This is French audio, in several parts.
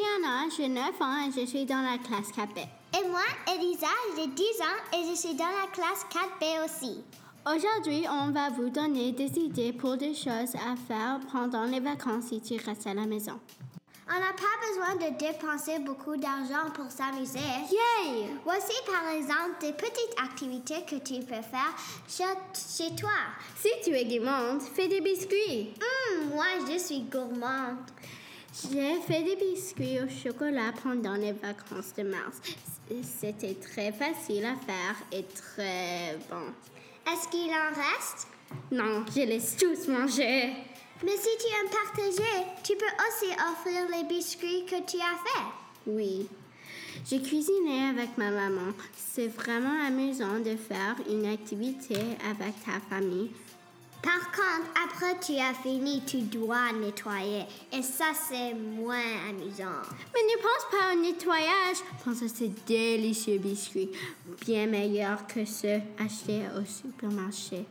ans et je suis dans la classe 4B. Et moi, Elisa, j'ai 10 ans et je suis dans la classe 4B aussi. Aujourd'hui, on va vous donner des idées pour des choses à faire pendant les vacances si tu restes à la maison. On n'a pas besoin de dépenser beaucoup d'argent pour s'amuser. Yay! Voici par exemple des petites activités que tu peux faire chez, chez toi. Si tu es gourmande, fais des biscuits. Hum, moi, je suis gourmande. J'ai fait des biscuits au chocolat pendant les vacances de mars. C'était très facile à faire et très bon. Est-ce qu'il en reste? Non, je les tous mangés. Mais si tu aimes partager, tu peux aussi offrir les biscuits que tu as faits. Oui. J'ai cuisiné avec ma maman. C'est vraiment amusant de faire une activité avec ta famille. Par contre, après tu as fini, tu dois nettoyer. Et ça, c'est moins amusant. Mais ne pense pas au nettoyage. Pense à ces délicieux biscuits. Bien meilleurs que ceux achetés au supermarché.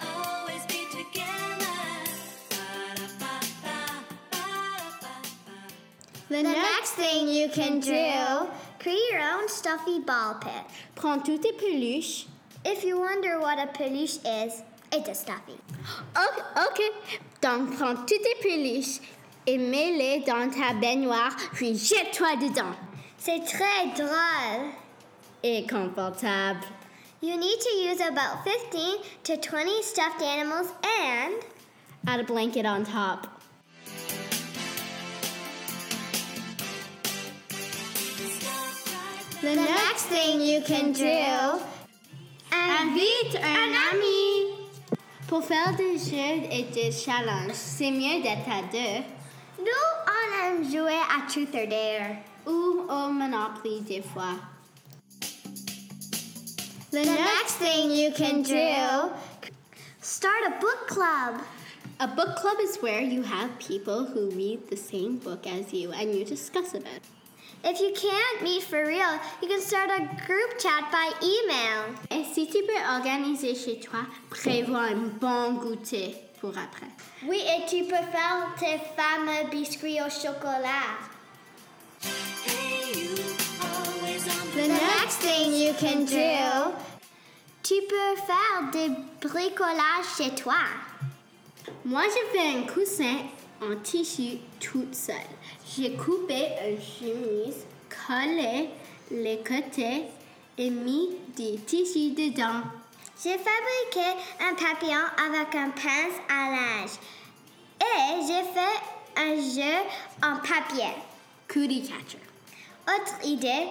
Always be together. The next thing you can do, create your own stuffy ball pit. Prends toutes tes peluches. If you wonder what a peluche is, it's a stuffy. Ok, ok. Donc, prends toutes tes peluches et mets-les dans ta baignoire, puis jette-toi dedans. C'est très drôle. Et confortable. You need to use about 15 to 20 stuffed animals and Add a blanket on top. the next thing you can do, Invite un ami. Pour faire des jeux et des challenges, c'est mieux d'être à deux nous on aime jouer à Truth or Dare. ou au Monopoly des fois. The next thing you can do, start a book club. A book club is where you have people who read the same book as you and you discuss about it. If you can't meet for real, you can start a group chat by email. Et si tu peux organiser chez toi, prévois un bon goûter pour après. Oui, et tu peux faire tes fameux biscuits au chocolat. Hey, you always The next thing you can do, tu peux faire des bricolages chez toi. Moi, j'ai fait un coussin en tissu toute seule. J'ai coupé une chemise, collé les côtés et mis des tissus dedans. J'ai fabriqué un papillon avec un pince à linge. Et j'ai fait un jeu en papier. Cootie catcher. Autre idée,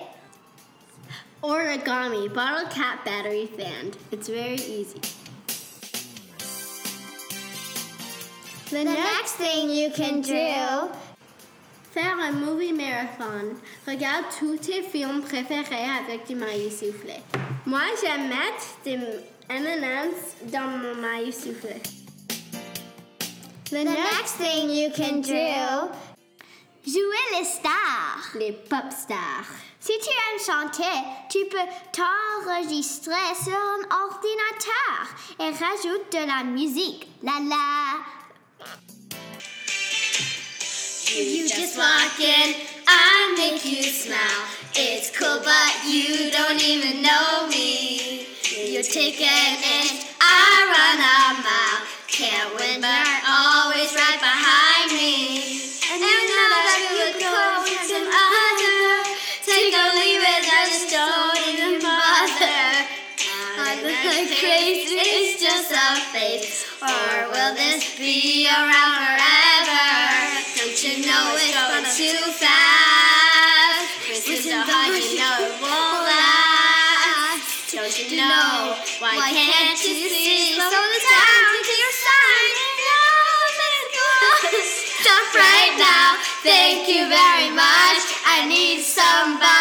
Origami bottle cap battery fan. It's very easy. The next thing you can do, Faire un movie marathon. Regarde tous tes films préférés avec du maïs soufflé. Moi, j'aime mettre des M&M's dans mon maïs soufflé. the next thing you can do, jouer les stars. Les pop stars. Si tu aimes chanter, tu peux t'enregistrer sur un ordinateur et rajoute de la musique. La la. You just walk in, I make you smile. It's cool, but you don't even know me. You take an inch, I run a mile. Can't win, but always right behind me. And you know that you would go with some other. Take or leave it, I just don't even bother. I look like crazy, it's just a phase. Or will this be around forever? Don't you know it's going too fast? Is so you know it won't last. Don't you know? Why can't you see? Slow this down to your go. Stop right now. Thank you very much. I need somebody